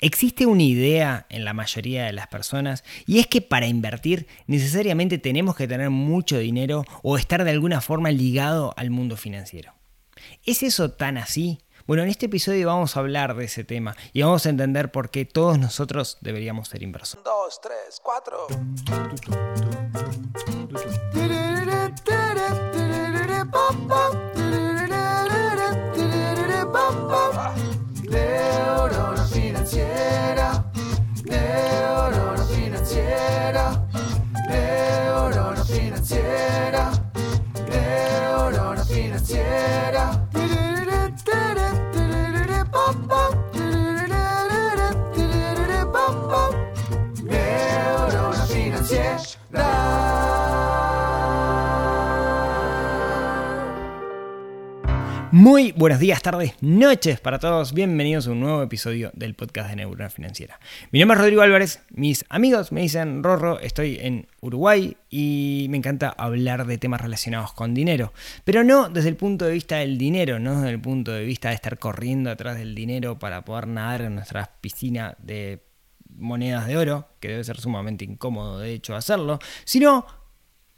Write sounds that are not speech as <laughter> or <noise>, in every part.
Existe una idea en la mayoría de las personas y es que para invertir necesariamente tenemos que tener mucho dinero o estar de alguna forma ligado al mundo financiero. ¿Es eso tan así? Bueno, en este episodio vamos a hablar de ese tema y vamos a entender por qué todos nosotros deberíamos ser inversores. Dos, tres, cuatro. Muy buenos días, tardes, noches para todos. Bienvenidos a un nuevo episodio del podcast de Neurona Financiera. Mi nombre es Rodrigo Álvarez. Mis amigos me dicen Rorro. Estoy en Uruguay y me encanta hablar de temas relacionados con dinero. Pero no desde el punto de vista del dinero, no desde el punto de vista de estar corriendo atrás del dinero para poder nadar en nuestra piscina de monedas de oro, que debe ser sumamente incómodo de hecho hacerlo, sino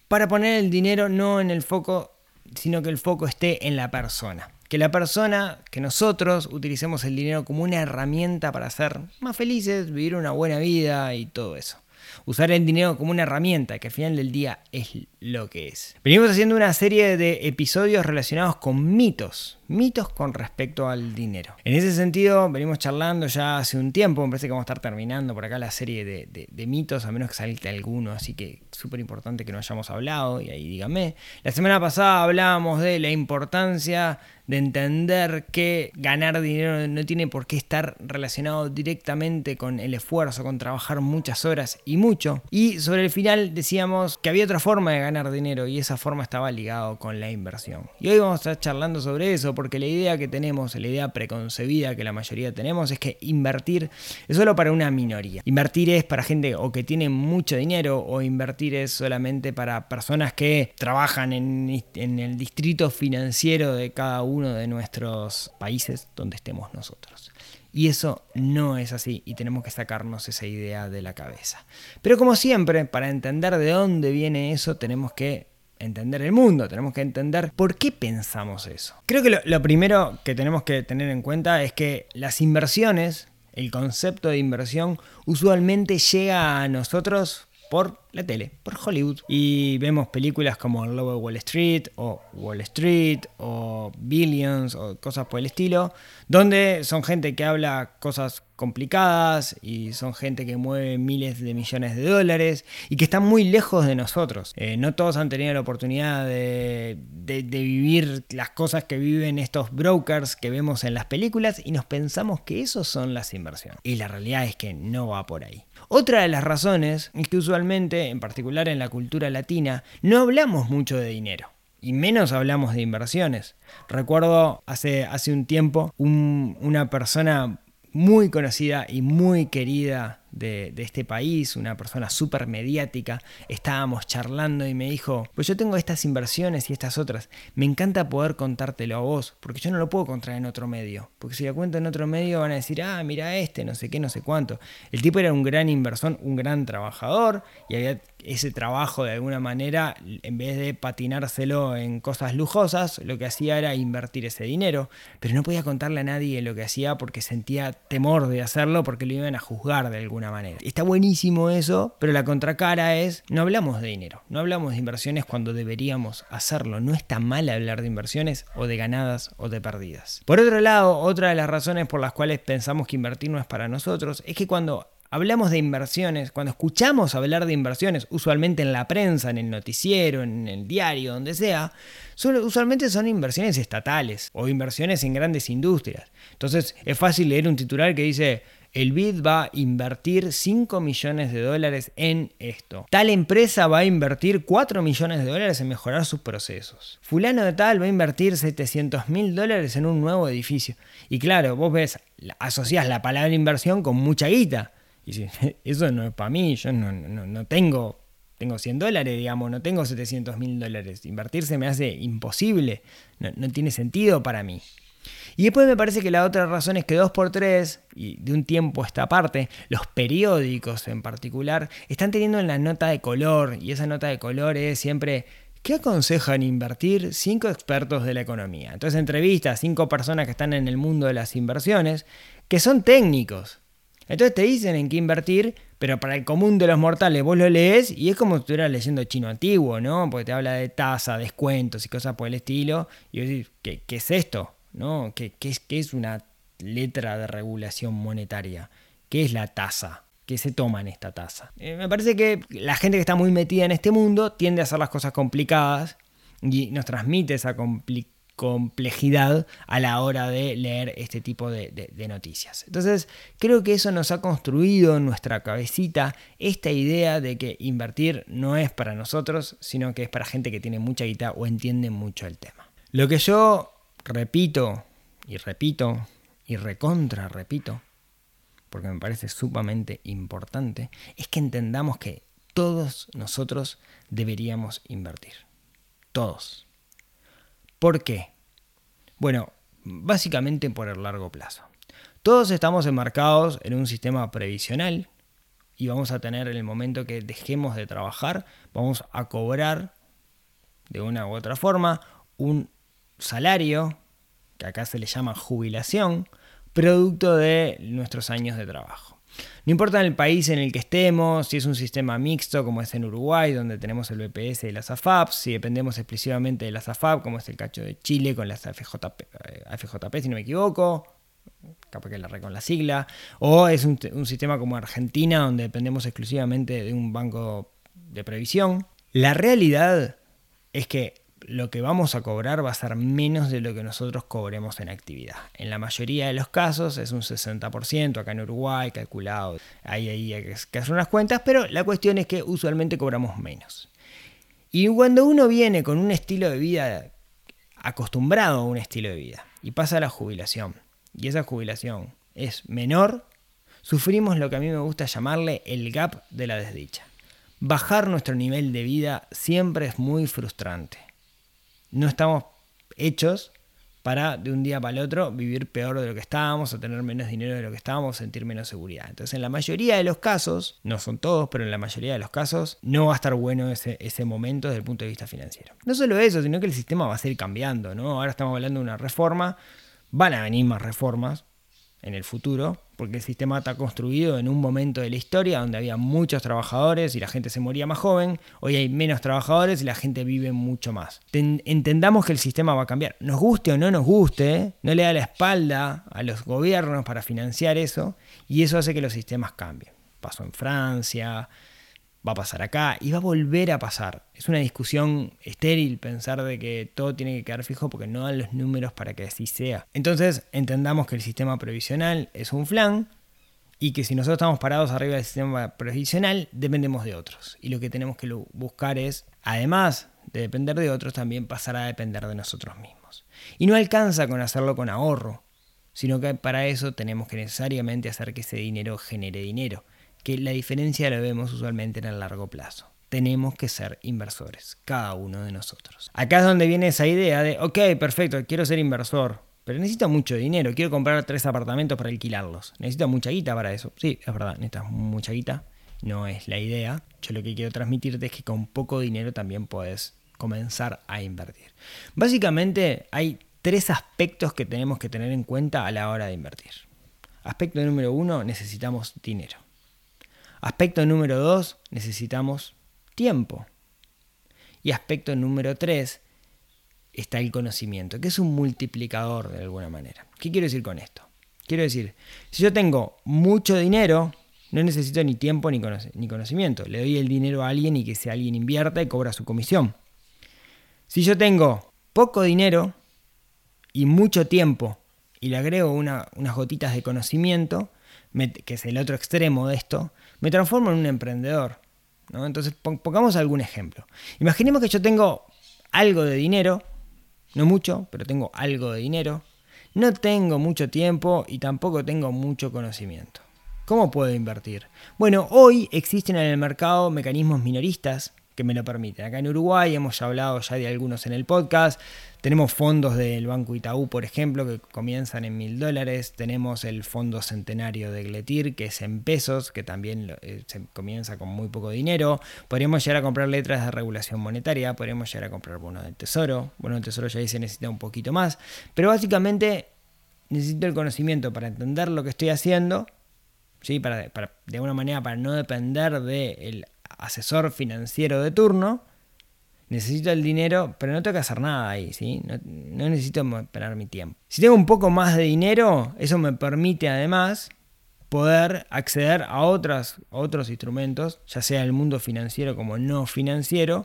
para poner el dinero no en el foco sino que el foco esté en la persona. Que la persona, que nosotros utilicemos el dinero como una herramienta para ser más felices, vivir una buena vida y todo eso. Usar el dinero como una herramienta, que al final del día es lo que es. Venimos haciendo una serie de episodios relacionados con mitos, mitos con respecto al dinero. En ese sentido, venimos charlando ya hace un tiempo, me parece que vamos a estar terminando por acá la serie de, de, mitos, a menos que salte alguno, así que súper importante que no hayamos hablado, y ahí dígame. La semana pasada hablábamos de la importancia de entender que ganar dinero no tiene por qué estar relacionado directamente con el esfuerzo, con trabajar muchas horas y mucho. Y sobre el final decíamos que había otra forma de ganar dinero y esa forma estaba ligado con la inversión. Y hoy vamos a estar charlando sobre eso porque la idea que tenemos, la idea preconcebida que la mayoría tenemos es que invertir es solo para una minoría. Invertir es para gente o que tiene mucho dinero o invertir es solamente para personas que trabajan en, el distrito financiero de cada uno de nuestros países donde estemos nosotros. Y eso no es así y tenemos que sacarnos esa idea de la cabeza. Pero como siempre, para entender de dónde viene eso, tenemos que entender el mundo, tenemos que entender por qué pensamos eso. Creo que lo, primero que tenemos que tener en cuenta es que las inversiones, el concepto de inversión, usualmente llega a nosotros por la tele, por Hollywood. Y vemos películas como El Lobo de Wall Street o Wall Street o Billions o cosas por el estilo, donde son gente que habla cosas complicadas y son gente que mueve miles de millones de dólares y que están muy lejos de nosotros. Eh, no todos han tenido la oportunidad de, de, vivir las cosas que viven estos brokers que vemos en las películas y nos pensamos que esos son las inversiones. Y la realidad es que no va por ahí. Otra de las razones es que usualmente, en particular en la cultura latina, no hablamos mucho de dinero. Y menos hablamos de inversiones. Recuerdo hace, hace un tiempo un, una persona muy conocida y muy querida de, este país, una persona súper mediática, estábamos charlando y me dijo, pues yo tengo estas inversiones y estas otras, me encanta poder contártelo a vos, porque yo no lo puedo contar en otro medio, porque si lo cuento en otro medio van a decir, ah, mira este, no sé qué, no sé cuánto. El tipo era un gran inversor, un gran trabajador y había ese trabajo de alguna manera, en vez de patinárselo en cosas lujosas, lo que hacía era invertir ese dinero, pero no podía contarle a nadie lo que hacía porque sentía temor de hacerlo porque lo iban a juzgar de alguna manera. Está buenísimo eso, pero la contracara es, no hablamos de dinero, no hablamos de inversiones cuando deberíamos hacerlo. No está mal hablar de inversiones o de ganadas o de perdidas. Por otro lado, otra de las razones por las cuales pensamos que invertir no es para nosotros es que cuando hablamos de inversiones, cuando escuchamos hablar de inversiones, usualmente en la prensa, en el noticiero, en el diario, donde sea, usualmente son inversiones estatales o inversiones en grandes industrias. Entonces es fácil leer un titular que dice, el BID va a invertir 5 millones de dólares en esto. Tal empresa va a invertir 4 millones de dólares en mejorar sus procesos. Fulano de tal va a invertir 700 mil dólares en un nuevo edificio. Y claro, vos ves, asociás la palabra inversión con mucha guita. Y si, <laughs> eso no es para mí, yo no, no, tengo, tengo 100 dólares, digamos, no tengo 700 mil dólares. Invertir se me hace imposible, no, tiene sentido para mí. Y después me parece que la otra razón es que 2x3, y de un tiempo a esta parte, los periódicos en particular, están teniendo la nota de color, y esa nota de color es siempre ¿Qué aconsejan invertir cinco expertos de la economía? Entonces entrevista a cinco personas que están en el mundo de las inversiones, que son técnicos. Entonces te dicen en qué invertir, pero para el común de los mortales vos lo lees y es como si estuvieras leyendo chino antiguo, ¿no? Porque te habla de tasa, descuentos y cosas por el estilo. Y vos decís, ¿qué, qué es esto? ¿No? ¿Qué, qué, es, ¿Qué es una letra de regulación monetaria? ¿Qué es la tasa? que se toman esta tasa. Eh, me parece que la gente que está muy metida en este mundo tiende a hacer las cosas complicadas y nos transmite esa complejidad a la hora de leer este tipo de, de, noticias. Entonces, creo que eso nos ha construido en nuestra cabecita esta idea de que invertir no es para nosotros, sino que es para gente que tiene mucha guita o entiende mucho el tema. Lo que yo repito y repito y recontra repito porque me parece sumamente importante, es que entendamos que todos nosotros deberíamos invertir. Todos. ¿Por qué? Bueno, básicamente por el largo plazo. Todos estamos enmarcados en un sistema previsional y vamos a tener en el momento que dejemos de trabajar, vamos a cobrar de una u otra forma un salario, que acá se le llama jubilación, producto de nuestros años de trabajo. No importa el país en el que estemos, si es un sistema mixto como es en Uruguay, donde tenemos el BPS y las AFAP, si dependemos exclusivamente de las AFAP, como es el cacho de Chile con las AFJP, eh, si no me equivoco, capaz que la re con la sigla, o es un, un sistema como Argentina, donde dependemos exclusivamente de un banco de previsión. La realidad es que lo que vamos a cobrar va a ser menos de lo que nosotros cobremos en actividad. En la mayoría de los casos es un 60%, acá en Uruguay calculado, ahí, ahí hay que hacer unas cuentas, pero la cuestión es que usualmente cobramos menos. Y cuando uno viene con un estilo de vida acostumbrado a un estilo de vida y pasa la jubilación, y esa jubilación es menor, sufrimos lo que a mí me gusta llamarle el gap de la desdicha. Bajar nuestro nivel de vida siempre es muy frustrante no estamos hechos para de un día para el otro vivir peor de lo que estábamos, o tener menos dinero de lo que estábamos, sentir menos seguridad. Entonces, en la mayoría de los casos, no son todos, pero en la mayoría de los casos, no va a estar bueno ese, ese momento desde el punto de vista financiero. No solo eso, sino que el sistema va a seguir cambiando, ¿no? Ahora estamos hablando de una reforma, van a venir más reformas en el futuro, porque el sistema está construido en un momento de la historia donde había muchos trabajadores y la gente se moría más joven, hoy hay menos trabajadores y la gente vive mucho más. entendamos que el sistema va a cambiar, nos guste o no nos guste, no le da la espalda a los gobiernos para financiar eso y eso hace que los sistemas cambien. Pasó en Francia, va a pasar acá y va a volver a pasar. Es una discusión estéril pensar de que todo tiene que quedar fijo porque no dan los números para que así sea. Entonces entendamos que el sistema previsional es un flan y que si nosotros estamos parados arriba del sistema previsional dependemos de otros. Y lo que tenemos que buscar es, además de depender de otros, también pasar a depender de nosotros mismos. Y no alcanza con hacerlo con ahorro, sino que para eso tenemos que necesariamente hacer que ese dinero genere dinero que la diferencia la vemos usualmente en el largo plazo. Tenemos que ser inversores, cada uno de nosotros. Acá es donde viene esa idea de, ok, perfecto, quiero ser inversor, pero necesito mucho dinero, quiero comprar tres apartamentos para alquilarlos. Necesito mucha guita para eso. Sí, es verdad, necesitas mucha guita, no es la idea. Yo lo que quiero transmitirte es que con poco dinero también puedes comenzar a invertir. Básicamente hay tres aspectos que tenemos que tener en cuenta a la hora de invertir. Aspecto número uno, necesitamos dinero. Aspecto número dos, necesitamos tiempo. Y aspecto número tres, está el conocimiento, que es un multiplicador de alguna manera. ¿Qué quiero decir con esto? Quiero decir, si yo tengo mucho dinero, no necesito ni tiempo ni, conocimiento. Le doy el dinero a alguien y que ese alguien invierta y cobra su comisión. Si yo tengo poco dinero y mucho tiempo y le agrego unas gotitas de conocimiento, que es el otro extremo de esto, me transformo en un emprendedor. ¿no? Entonces, pongamos algún ejemplo. Imaginemos que yo tengo algo de dinero, no mucho, pero tengo algo de dinero. No tengo mucho tiempo y tampoco tengo mucho conocimiento. ¿Cómo puedo invertir? Bueno, hoy existen en el mercado mecanismos minoristas que me lo permiten. Acá en Uruguay hemos hablado ya de algunos en el podcast. Tenemos fondos del Banco Itaú, por ejemplo, que comienzan en mil dólares. Tenemos el Fondo Centenario de Gletir, que es en pesos, que también eh, se comienza con muy poco dinero. Podríamos llegar a comprar letras de regulación monetaria, podríamos llegar a comprar bonos del tesoro. Bueno, el tesoro ya ahí se necesita un poquito más. Pero básicamente necesito el conocimiento para entender lo que estoy haciendo, ¿sí? para, de alguna manera para no depender del asesor financiero de turno, necesito el dinero, pero no tengo que hacer nada ahí, ¿sí? No, necesito esperar mi tiempo. Si tengo un poco más de dinero, eso me permite además poder acceder a, otras, otros instrumentos, ya sea el mundo financiero como no financiero,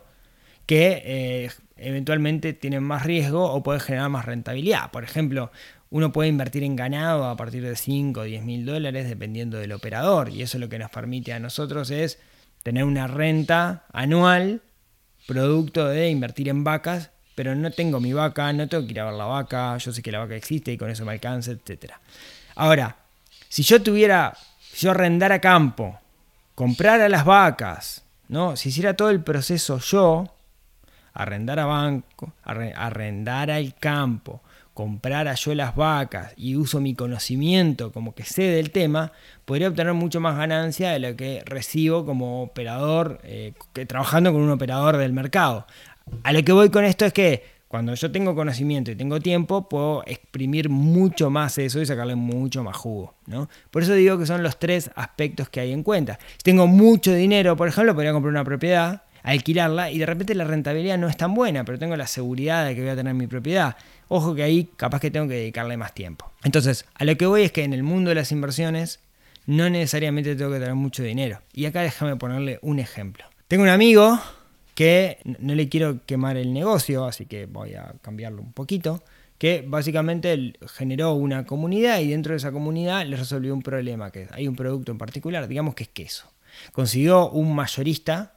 que eh, eventualmente tienen más riesgo o pueden generar más rentabilidad. Por ejemplo, uno puede invertir en ganado a partir de 5 o 10 mil dólares dependiendo del operador y eso lo que nos permite a nosotros es tener una renta anual producto de invertir en vacas, pero no tengo mi vaca, no tengo que ir a ver la vaca, yo sé que la vaca existe y con eso me alcanza, etc. Ahora, si yo tuviera, si yo arrendara campo, comprara las vacas, ¿no? si hiciera todo el proceso yo, arrendar a banco, arrendar al campo, comprara yo las vacas y uso mi conocimiento como que sé del tema, podría obtener mucho más ganancia de lo que recibo como operador, eh, trabajando con un operador del mercado. A lo que voy con esto es que cuando yo tengo conocimiento y tengo tiempo, puedo exprimir mucho más eso y sacarle mucho más jugo. ¿no? Por eso digo que son los tres aspectos que hay en cuenta. Si tengo mucho dinero, por ejemplo, podría comprar una propiedad, alquilarla y de repente la rentabilidad no es tan buena, pero tengo la seguridad de que voy a tener mi propiedad. Ojo que ahí capaz que tengo que dedicarle más tiempo. Entonces, a lo que voy es que en el mundo de las inversiones no necesariamente tengo que tener mucho dinero. Y acá déjame ponerle un ejemplo. Tengo un amigo que no le quiero quemar el negocio, así que voy a cambiarlo un poquito, que básicamente generó una comunidad y dentro de esa comunidad le resolvió un problema, que hay un producto en particular, digamos que es queso. Consiguió un mayorista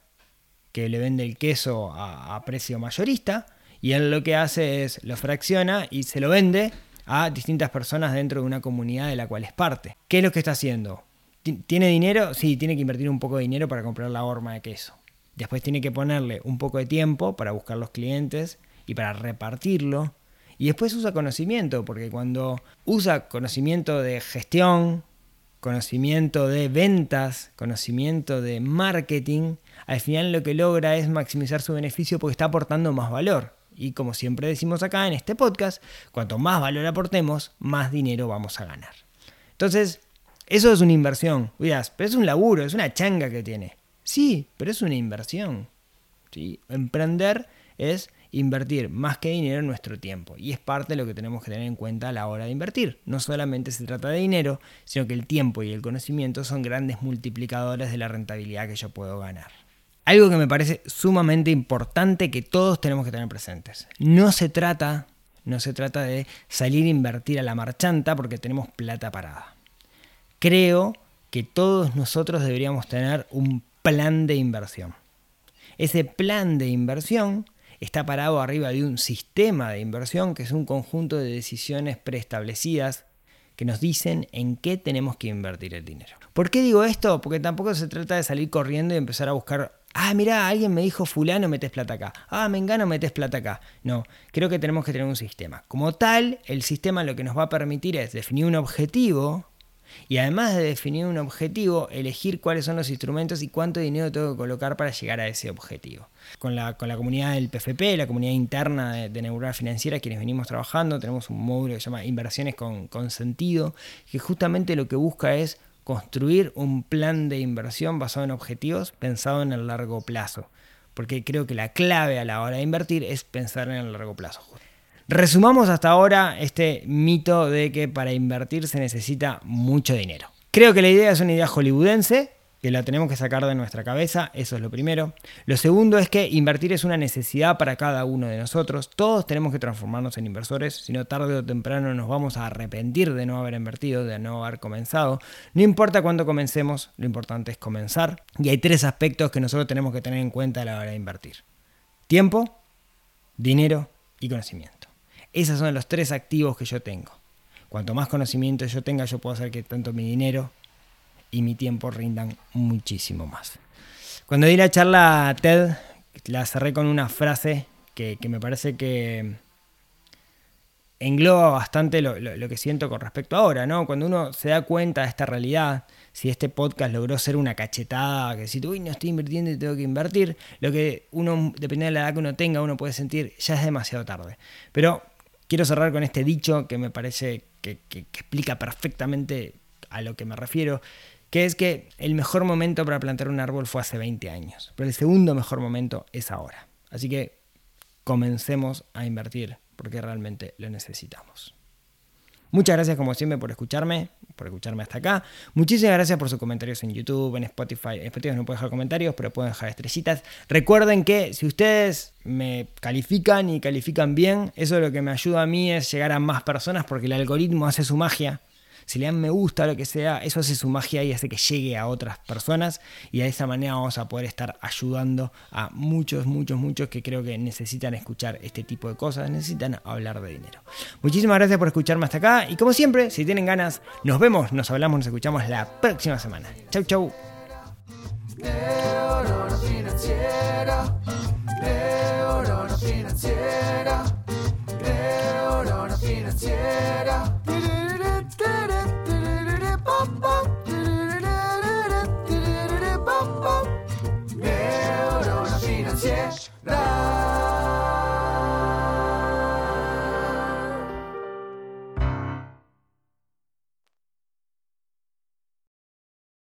que le vende el queso a, precio mayorista, y él lo que hace es lo fracciona y se lo vende a distintas personas dentro de una comunidad de la cual es parte. ¿Qué es lo que está haciendo? ¿Tiene dinero? Sí, tiene que invertir un poco de dinero para comprar la horma de queso. Después tiene que ponerle un poco de tiempo para buscar los clientes y para repartirlo. Y después usa conocimiento, porque cuando usa conocimiento de gestión, conocimiento de ventas, conocimiento de marketing, al final lo que logra es maximizar su beneficio porque está aportando más valor. Y como siempre decimos acá en este podcast, cuanto más valor aportemos, más dinero vamos a ganar. Entonces, eso es una inversión. Cuidas, pero es un laburo, es una changa que tiene. Sí, pero es una inversión. ¿sí? Emprender es invertir más que dinero en nuestro tiempo. Y es parte de lo que tenemos que tener en cuenta a la hora de invertir. No solamente se trata de dinero, sino que el tiempo y el conocimiento son grandes multiplicadores de la rentabilidad que yo puedo ganar. Algo que me parece sumamente importante que todos tenemos que tener presentes. No se trata, no se trata de salir a invertir a la marchanta porque tenemos plata parada. Creo que todos nosotros deberíamos tener un plan de inversión. Ese plan de inversión está parado arriba de un sistema de inversión que es un conjunto de decisiones preestablecidas que nos dicen en qué tenemos que invertir el dinero. ¿Por qué digo esto? Porque tampoco se trata de salir corriendo y empezar a buscar ah, mira, alguien me dijo fulano, metes plata acá. Ah, me engano, metes plata acá. No, creo que tenemos que tener un sistema. Como tal, el sistema lo que nos va a permitir es definir un objetivo y además de definir un objetivo, elegir cuáles son los instrumentos y cuánto dinero tengo que colocar para llegar a ese objetivo. Con la, con la comunidad del PFP, la comunidad interna de, de Financiera, quienes venimos trabajando, tenemos un módulo que se llama Inversiones con, con Sentido, que justamente lo que busca es construir un plan de inversión basado en objetivos pensado en el largo plazo. Porque creo que la clave a la hora de invertir es pensar en el largo plazo. Resumamos hasta ahora este mito de que para invertir se necesita mucho dinero. Creo que la idea es una idea hollywoodense que la tenemos que sacar de nuestra cabeza, eso es lo primero. Lo segundo es que invertir es una necesidad para cada uno de nosotros. Todos tenemos que transformarnos en inversores, si no tarde o temprano nos vamos a arrepentir de no haber invertido, de no haber comenzado. No importa cuándo comencemos, lo importante es comenzar. Y hay tres aspectos que nosotros tenemos que tener en cuenta a la hora de invertir. Tiempo, dinero y conocimiento. Esos son los tres activos que yo tengo. Cuanto más conocimiento yo tenga, yo puedo hacer que tanto mi dinero y mi tiempo rindan muchísimo más. Cuando di la charla TED la cerré con una frase que, que me parece que engloba bastante lo, lo- lo que siento con respecto a ahora, ¿no? Cuando uno se da cuenta de esta realidad, si este podcast logró ser una cachetada, que si uy, no estoy invirtiendo y tengo que invertir, lo que uno, dependiendo de la edad que uno tenga, uno puede sentir, ya es demasiado tarde. Pero quiero cerrar con este dicho que me parece que, explica perfectamente a lo que me refiero, que es que el mejor momento para plantar un árbol fue hace 20 años, pero el segundo mejor momento es ahora. Así que comencemos a invertir porque realmente lo necesitamos. Muchas gracias como siempre por escucharme, por escucharme hasta acá. Muchísimas gracias por sus comentarios en YouTube, en Spotify. En Spotify no pueden dejar comentarios, pero pueden dejar estrellitas. Recuerden que si ustedes me califican y califican bien, eso lo que me ayuda a mí es llegar a más personas porque el algoritmo hace su magia. Si le dan me gusta, lo que sea, eso hace su magia y hace que llegue a otras personas y de esa manera vamos a poder estar ayudando a muchos, muchos, muchos que creo que necesitan escuchar este tipo de cosas, necesitan hablar de dinero. Muchísimas gracias por escucharme hasta acá y como siempre, si tienen ganas, nos vemos, nos hablamos, nos escuchamos la próxima semana. Chau, chau. Financiera, financiera.